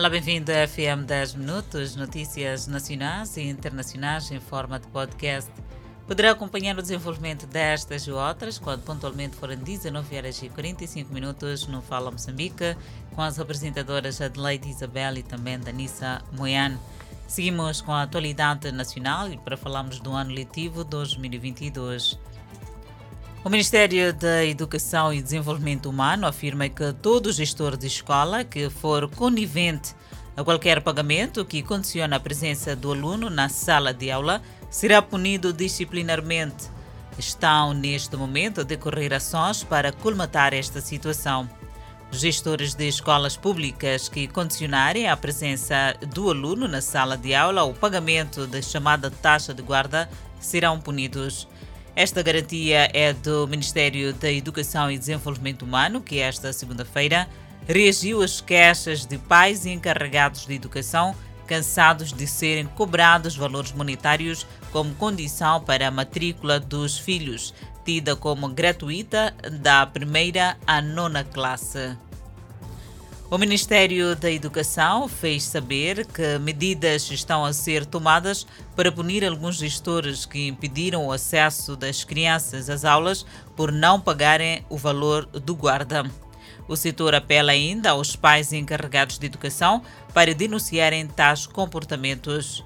Olá, bem-vindo a FM 10 Minutos, notícias nacionais e internacionais em forma de podcast. Poderá acompanhar o desenvolvimento destas e outras quando pontualmente forem 19 horas e 45 minutos no Fala Moçambique, com as apresentadoras Adelaide Isabel e também Danissa Moiane. Seguimos com a atualidade nacional e para falarmos do ano letivo 2022. O Ministério da Educação e Desenvolvimento Humano afirma que todo gestor de escola que for conivente a qualquer pagamento que condiciona a presença do aluno na sala de aula será punido disciplinarmente. Estão, neste momento, a decorrer ações para colmatar esta situação. Gestores de escolas públicas que condicionarem a presença do aluno na sala de aula ou pagamento da chamada taxa de guarda serão punidos. Esta garantia é do Ministério da Educação e Desenvolvimento Humano, que esta segunda-feira reagiu às queixas de pais e encarregados de educação cansados de serem cobrados valores monetários como condição para a matrícula dos filhos, tida como gratuita da primeira à nona classe. O Ministério da Educação fez saber que medidas estão a ser tomadas para punir alguns gestores que impediram o acesso das crianças às aulas por não pagarem o valor do guarda. O setor apela ainda aos pais encarregados de educação para denunciarem tais comportamentos.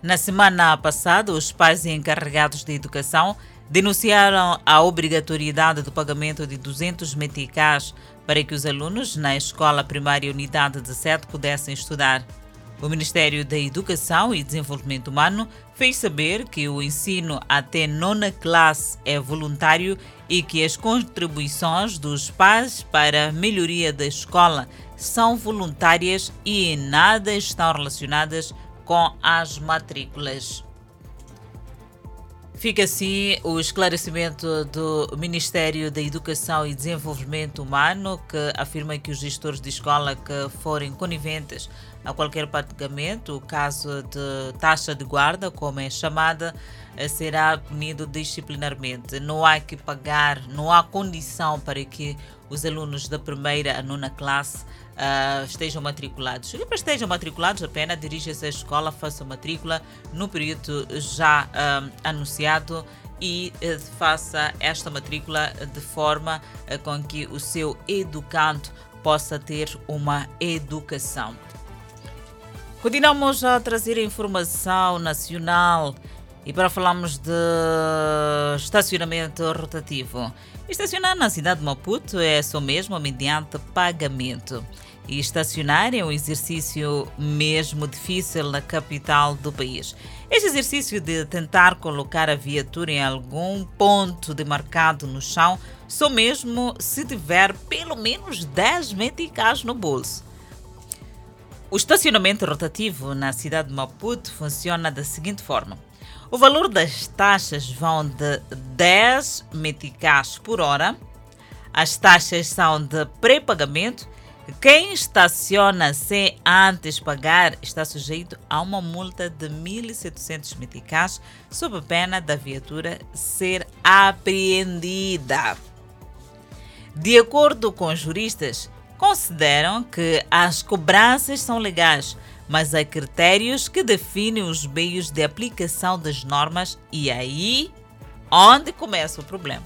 Na semana passada, os pais encarregados de educação denunciaram a obrigatoriedade do pagamento de 200 meticais para que os alunos na Escola Primária Unidade de Sete pudessem estudar. O Ministério da Educação e Desenvolvimento Humano fez saber que o ensino até nona classe é voluntário e que as contribuições dos pais para a melhoria da escola são voluntárias e em nada estão relacionadas com as matrículas. Fica assim o esclarecimento do Ministério da Educação e Desenvolvimento Humano, que afirma que os gestores de escola que forem coniventes a qualquer pagamento, o caso de taxa de guarda, como é chamada, será punido disciplinarmente. Não há que pagar, não há condição para que os alunos da primeira a nona classe uh, estejam matriculados. E para estejam matriculados, apenas dirija-se à escola, faça matrícula no período já uh, anunciado e uh, faça esta matrícula de forma com que o seu educando possa ter uma educação. Continuamos a trazer informação nacional e para falarmos de estacionamento rotativo. Estacionar na cidade de Maputo é só mesmo mediante pagamento. E estacionar é um exercício mesmo difícil na capital do país. Este exercício de tentar colocar a viatura em algum ponto demarcado no chão, só mesmo se tiver pelo menos 10 meticais no bolso. O estacionamento rotativo na cidade de Maputo funciona da seguinte forma. O valor das taxas vão de 10 meticais por hora. As taxas são de pré-pagamento. Quem estaciona sem antes pagar está sujeito a uma multa de 1.700 meticais sob pena da viatura ser apreendida. De acordo com juristas, consideram que as cobranças são legais mas há critérios que definem os meios de aplicação das normas e aí onde começa o problema.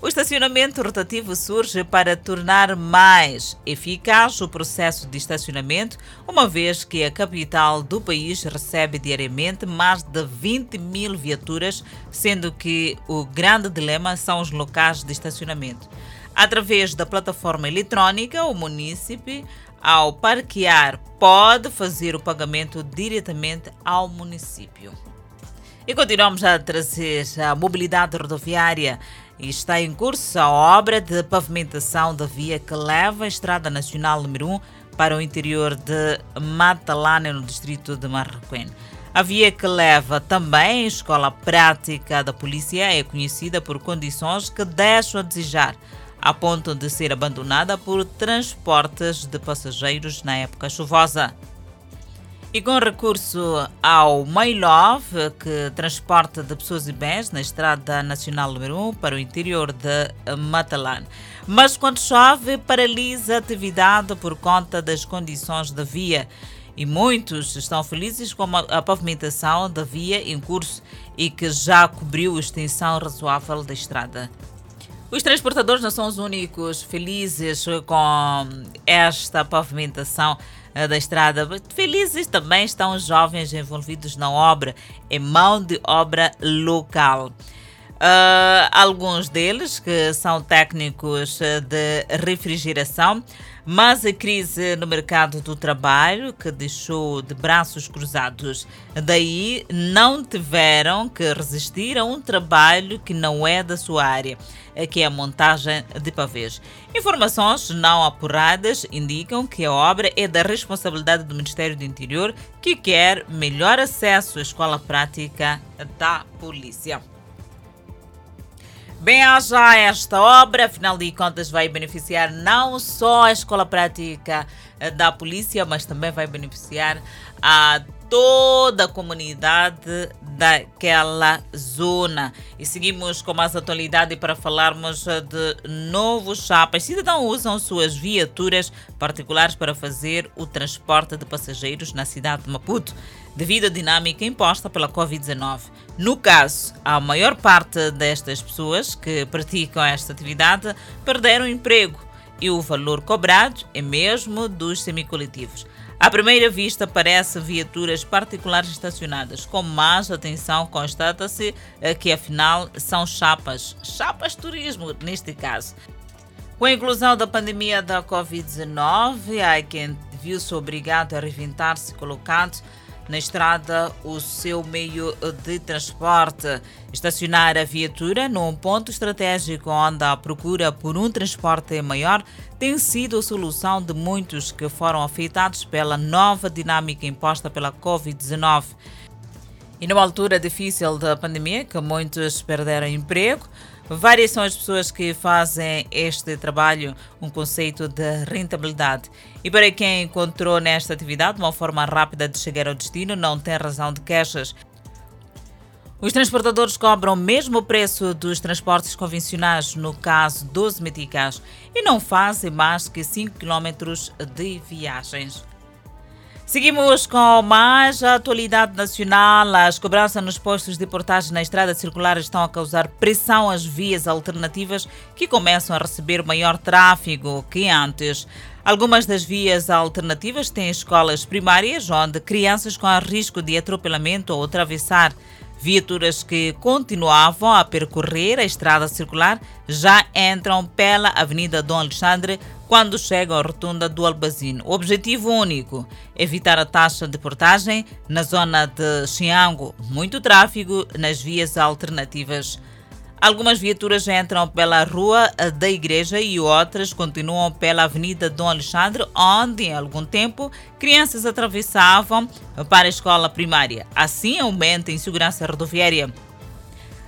O estacionamento rotativo surge para tornar mais eficaz o processo de estacionamento, uma vez que a capital do país recebe diariamente mais de 20 mil viaturas, sendo que o grande dilema são os locais de estacionamento. Através da plataforma eletrônica, o munícipe ao parquear, pode fazer o pagamento diretamente ao município. E continuamos a trazer a mobilidade rodoviária. Está em curso a obra de pavimentação da via que leva a Estrada Nacional número 1 para o interior de Matalana, no distrito de Marroquém. A via que leva também a escola prática da polícia é conhecida por condições que deixam a desejar a ponto de ser abandonada por transportes de passageiros na época chuvosa. E com recurso ao MyLove, que transporta de pessoas e bens na Estrada Nacional número 1 para o interior de Matalan. Mas quando chove, paralisa a atividade por conta das condições da via. E muitos estão felizes com a pavimentação da via em curso e que já cobriu a extensão razoável da estrada. Os transportadores não são os únicos felizes com esta pavimentação da estrada. Felizes também estão os jovens envolvidos na obra, em mão de obra local. Uh, alguns deles que são técnicos de refrigeração, mas a crise no mercado do trabalho que deixou de braços cruzados. Daí não tiveram que resistir a um trabalho que não é da sua área que é a montagem de pavês. Informações não apuradas indicam que a obra é da responsabilidade do Ministério do Interior, que quer melhor acesso à escola prática da polícia. Bem, haja esta obra, afinal de contas, vai beneficiar não só a escola prática da polícia, mas também vai beneficiar a toda a comunidade daquela zona. E seguimos com mais atualidade para falarmos de novos chapas. Cidadãos usam suas viaturas particulares para fazer o transporte de passageiros na cidade de Maputo, devido à dinâmica imposta pela Covid-19. No caso, a maior parte destas pessoas que praticam esta atividade perderam o emprego e o valor cobrado é mesmo dos semicoletivos. À primeira vista, parece viaturas particulares estacionadas. Com mais atenção, constata-se eh, que afinal são chapas, chapas turismo neste caso. Com a inclusão da pandemia da Covid-19, há quem viu-se obrigado a reventar-se colocando na estrada o seu meio de transporte. Estacionar a viatura num ponto estratégico onde a procura por um transporte maior tem sido a solução de muitos que foram afetados pela nova dinâmica imposta pela Covid-19. E numa altura difícil da pandemia, que muitos perderam emprego, Várias são as pessoas que fazem este trabalho um conceito de rentabilidade. E para quem encontrou nesta atividade uma forma rápida de chegar ao destino, não tem razão de queixas. Os transportadores cobram o mesmo preço dos transportes convencionais, no caso 12 meticais, e não fazem mais que 5 km de viagens. Seguimos com mais atualidade nacional. As cobranças nos postos de portagem na estrada circular estão a causar pressão às vias alternativas que começam a receber maior tráfego que antes. Algumas das vias alternativas têm escolas primárias onde crianças com risco de atropelamento ou atravessar Viaturas que continuavam a percorrer a estrada circular já entram pela Avenida Dom Alexandre quando chegam à rotunda do Albazino. O objetivo único: evitar a taxa de portagem na zona de Xiango, muito tráfego nas vias alternativas. Algumas viaturas entram pela Rua da Igreja e outras continuam pela Avenida Dom Alexandre, onde, em algum tempo, crianças atravessavam para a escola primária. Assim, aumenta a insegurança rodoviária.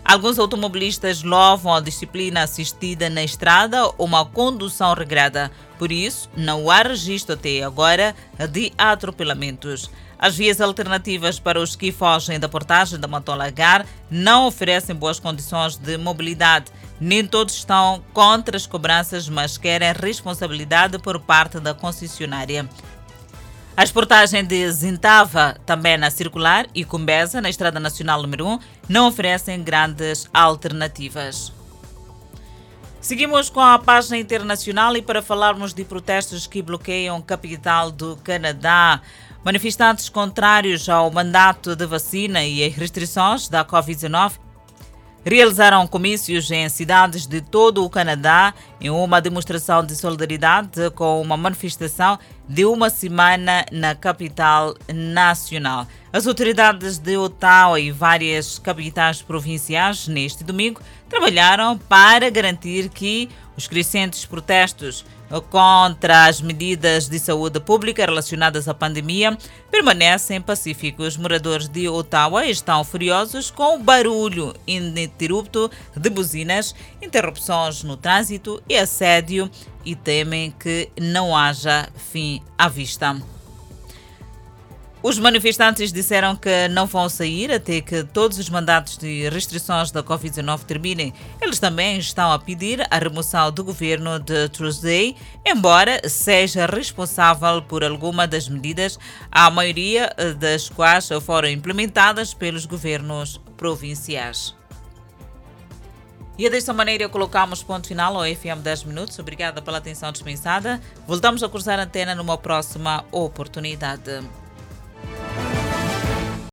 Alguns automobilistas louvam a disciplina assistida na estrada ou uma condução regrada. Por isso, não há registro até agora de atropelamentos. As vias alternativas para os que fogem da portagem da Matolagar não oferecem boas condições de mobilidade. Nem todos estão contra as cobranças, mas querem responsabilidade por parte da concessionária. A exportagem de Zintava, também na circular, e Cumbeza, na Estrada Nacional número 1, não oferecem grandes alternativas. Seguimos com a página internacional e para falarmos de protestos que bloqueiam a capital do Canadá. Manifestantes contrários ao mandato de vacina e às restrições da Covid-19 realizaram comícios em cidades de todo o Canadá em uma demonstração de solidariedade com uma manifestação de uma semana na capital nacional. As autoridades de Ottawa e várias capitais provinciais, neste domingo, trabalharam para garantir que os crescentes protestos contra as medidas de saúde pública relacionadas à pandemia permanecem pacíficos. Moradores de Ottawa estão furiosos com o barulho ininterrupto de buzinas, interrupções no trânsito e assédio e temem que não haja fim à vista. Os manifestantes disseram que não vão sair até que todos os mandatos de restrições da Covid-19 terminem. Eles também estão a pedir a remoção do governo de Tuesday, embora seja responsável por alguma das medidas, a maioria das quais foram implementadas pelos governos provinciais. E desta maneira colocamos ponto final ao FM 10 Minutos. Obrigada pela atenção dispensada. Voltamos a cruzar a antena numa próxima oportunidade.